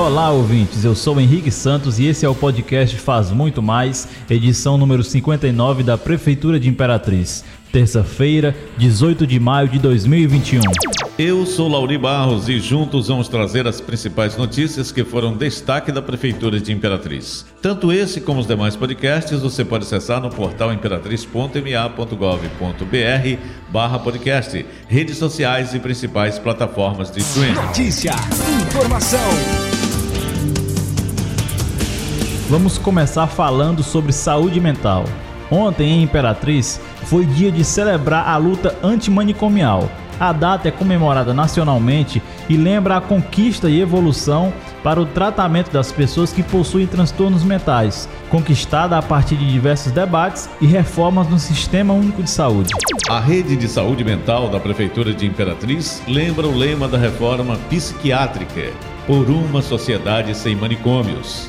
Olá, ouvintes. Eu sou Henrique Santos e esse é o podcast Faz Muito Mais, edição número 59 da Prefeitura de Imperatriz. Terça-feira, 18 de maio de 2021. Eu sou Lauri Barros e juntos vamos trazer as principais notícias que foram destaque da Prefeitura de Imperatriz. Tanto esse como os demais podcasts você pode acessar no portal imperatriz.ma.gov.br barra podcast, redes sociais e principais plataformas de streaming. Notícia, informação. Vamos começar falando sobre saúde mental. Ontem, em Imperatriz, foi dia de celebrar a luta antimanicomial. A data é comemorada nacionalmente e lembra a conquista e evolução para o tratamento das pessoas que possuem transtornos mentais, conquistada a partir de diversos debates e reformas no Sistema Único de Saúde. A rede de saúde mental da Prefeitura de Imperatriz lembra o lema da reforma psiquiátrica: por uma sociedade sem manicômios.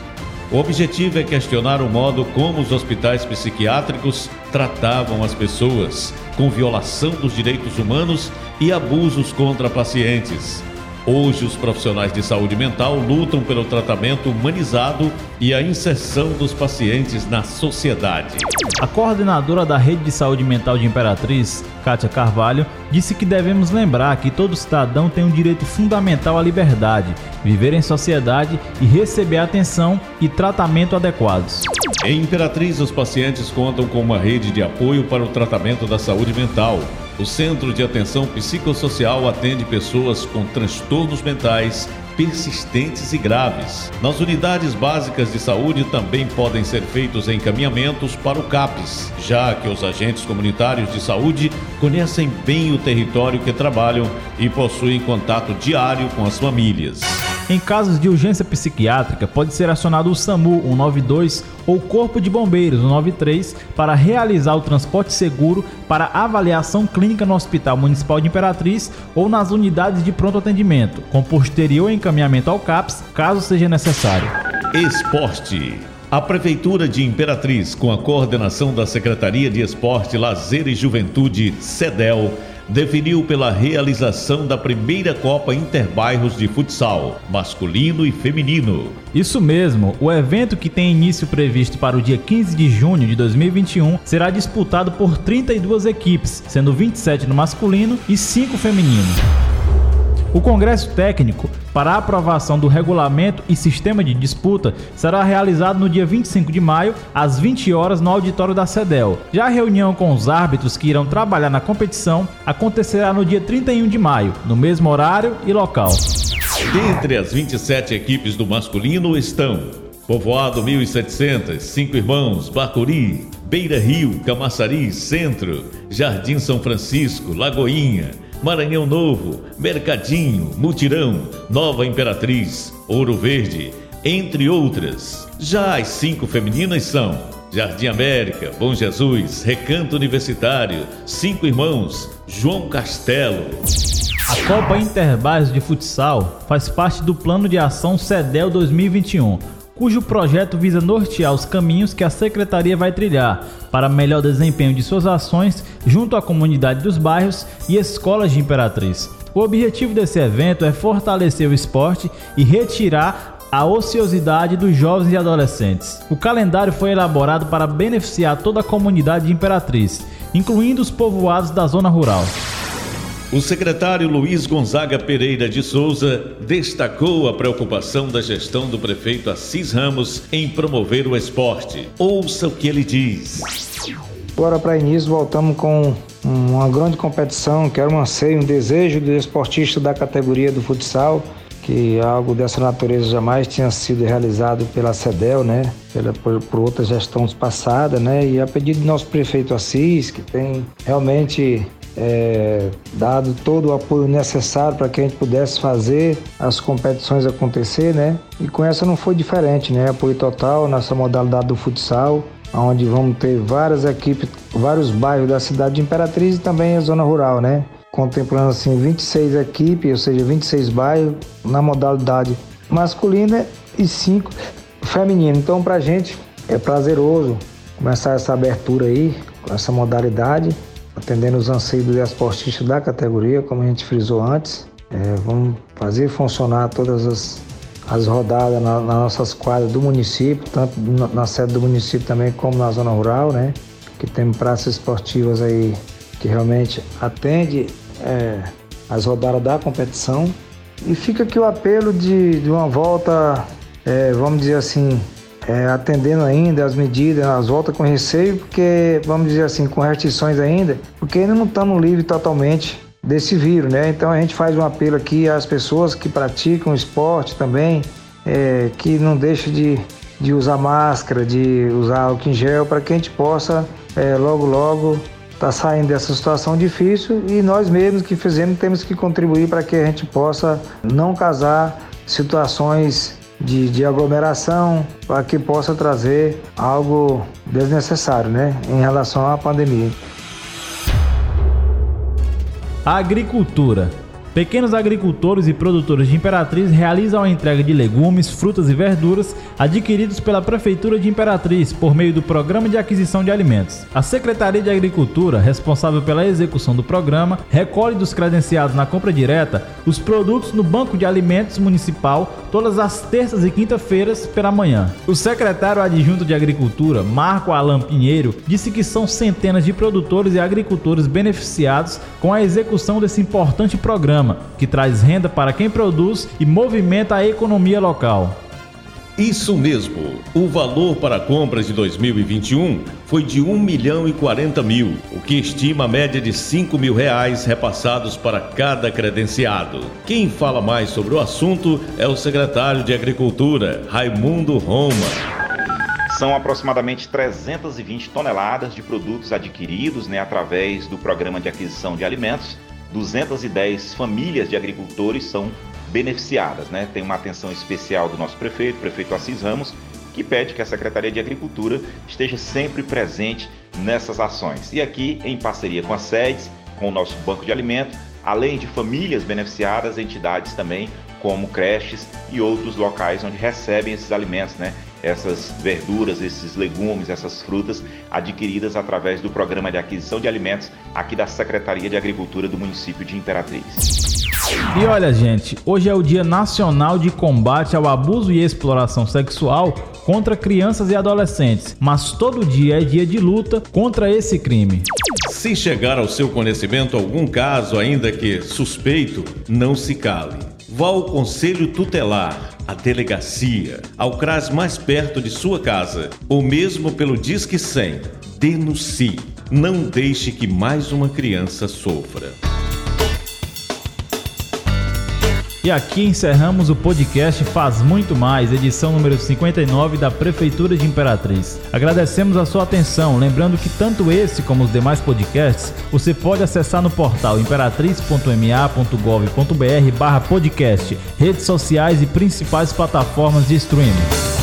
O objetivo é questionar o modo como os hospitais psiquiátricos tratavam as pessoas, com violação dos direitos humanos e abusos contra pacientes. Hoje, os profissionais de saúde mental lutam pelo tratamento humanizado e a inserção dos pacientes na sociedade. A coordenadora da Rede de Saúde Mental de Imperatriz, Kátia Carvalho, disse que devemos lembrar que todo cidadão tem um direito fundamental à liberdade, viver em sociedade e receber atenção e tratamento adequados. Em Imperatriz, os pacientes contam com uma rede de apoio para o tratamento da saúde mental o Centro de Atenção Psicossocial atende pessoas com transtornos mentais persistentes e graves. Nas unidades básicas de saúde também podem ser feitos encaminhamentos para o CAPES, já que os agentes comunitários de saúde conhecem bem o território que trabalham e possuem contato diário com as famílias. Em casos de urgência psiquiátrica, pode ser acionado o SAMU 192 ou Corpo de Bombeiros 193 para realizar o transporte seguro para avaliação clínica no Hospital Municipal de Imperatriz ou nas unidades de pronto atendimento, com posterior encaminhamento ao CAPS, caso seja necessário. Esporte. A Prefeitura de Imperatriz, com a coordenação da Secretaria de Esporte, Lazer e Juventude, SEDEL, definiu pela realização da primeira Copa Interbairros de Futsal, masculino e feminino. Isso mesmo, o evento que tem início previsto para o dia 15 de junho de 2021 será disputado por 32 equipes, sendo 27 no masculino e 5 feminino. O Congresso Técnico para a aprovação do regulamento e sistema de disputa será realizado no dia 25 de maio, às 20 horas, no auditório da CEDEL. Já a reunião com os árbitros que irão trabalhar na competição acontecerá no dia 31 de maio, no mesmo horário e local. Dentre as 27 equipes do masculino estão Povoado 1700, Cinco Irmãos, Bacuri, Beira Rio, Camaçari, Centro, Jardim São Francisco, Lagoinha, Maranhão Novo, Mercadinho, Mutirão, Nova Imperatriz, Ouro Verde, entre outras. Já as cinco femininas são Jardim América, Bom Jesus, Recanto Universitário, Cinco Irmãos, João Castelo. A Copa Interbairros de Futsal faz parte do Plano de Ação CEDEL 2021 cujo projeto visa nortear os caminhos que a secretaria vai trilhar para melhor desempenho de suas ações junto à comunidade dos bairros e escolas de Imperatriz. O objetivo desse evento é fortalecer o esporte e retirar a ociosidade dos jovens e adolescentes. O calendário foi elaborado para beneficiar toda a comunidade de Imperatriz, incluindo os povoados da zona rural. O secretário Luiz Gonzaga Pereira de Souza destacou a preocupação da gestão do prefeito Assis Ramos em promover o esporte. Ouça o que ele diz. Agora, para início, voltamos com uma grande competição, que era um anseio, um desejo do esportista da categoria do futsal, que algo dessa natureza jamais tinha sido realizado pela CEDEL, né? Pela, por, por outras gestões passadas, né? E a pedido do nosso prefeito Assis, que tem realmente é, dado todo o apoio necessário para que a gente pudesse fazer as competições acontecer, né? E com essa não foi diferente, né? Apoio total nessa modalidade do futsal, onde vamos ter várias equipes, vários bairros da cidade de Imperatriz e também a zona rural, né? Contemplando assim 26 equipes, ou seja, 26 bairros na modalidade masculina e 5 feminina. Então, para a gente é prazeroso começar essa abertura aí com essa modalidade atendendo os anseios dos esportistas da categoria, como a gente frisou antes. É, vamos fazer funcionar todas as as rodadas na, nas nossas quadras do município, tanto na, na, sede do município também como na zona rural, né? Que tem praças esportivas aí que realmente atende é, as rodadas da competição. E fica aqui o apelo de, de uma volta, é, vamos dizer assim, é, atendendo ainda as medidas, as voltas com receio, porque, vamos dizer assim, com restrições ainda, porque ainda não estamos livres totalmente desse vírus, né? Então a gente faz um apelo aqui às pessoas que praticam esporte também, é, que não deixem de, de usar máscara, de usar álcool em gel, para que a gente possa é, logo, logo tá saindo dessa situação difícil e nós mesmos que fizemos temos que contribuir para que a gente possa não casar situações de, de aglomeração para que possa trazer algo desnecessário né, em relação à pandemia. Agricultura Pequenos agricultores e produtores de Imperatriz realizam a entrega de legumes, frutas e verduras adquiridos pela Prefeitura de Imperatriz por meio do Programa de Aquisição de Alimentos. A Secretaria de Agricultura, responsável pela execução do programa, recolhe dos credenciados na compra direta os produtos no Banco de Alimentos Municipal todas as terças e quinta-feiras pela manhã. O secretário adjunto de Agricultura, Marco Alan Pinheiro, disse que são centenas de produtores e agricultores beneficiados com a execução desse importante programa programa que traz renda para quem produz e movimenta a economia local. Isso mesmo. O valor para compras de 2021 foi de 1 milhão e 40 mil, o que estima a média de 5 mil reais repassados para cada credenciado. Quem fala mais sobre o assunto é o secretário de Agricultura, Raimundo Roma. São aproximadamente 320 toneladas de produtos adquiridos né, através do Programa de Aquisição de Alimentos 210 famílias de agricultores são beneficiadas. Né? Tem uma atenção especial do nosso prefeito, prefeito Assis Ramos, que pede que a Secretaria de Agricultura esteja sempre presente nessas ações. E aqui, em parceria com as sedes, com o nosso banco de alimento, além de famílias beneficiadas, entidades também como creches e outros locais onde recebem esses alimentos, né? essas verduras, esses legumes, essas frutas adquiridas através do Programa de Aquisição de Alimentos aqui da Secretaria de Agricultura do município de Imperatriz. E olha, gente, hoje é o Dia Nacional de Combate ao Abuso e Exploração Sexual contra crianças e adolescentes, mas todo dia é dia de luta contra esse crime. Se chegar ao seu conhecimento algum caso, ainda que suspeito, não se cale. Vá ao Conselho Tutelar, à delegacia, ao CRAS mais perto de sua casa, ou mesmo pelo Disque 100. Denuncie. Não deixe que mais uma criança sofra. E aqui encerramos o podcast Faz Muito Mais, edição número 59 da Prefeitura de Imperatriz. Agradecemos a sua atenção, lembrando que tanto esse como os demais podcasts você pode acessar no portal imperatriz.ma.gov.br barra podcast, redes sociais e principais plataformas de streaming.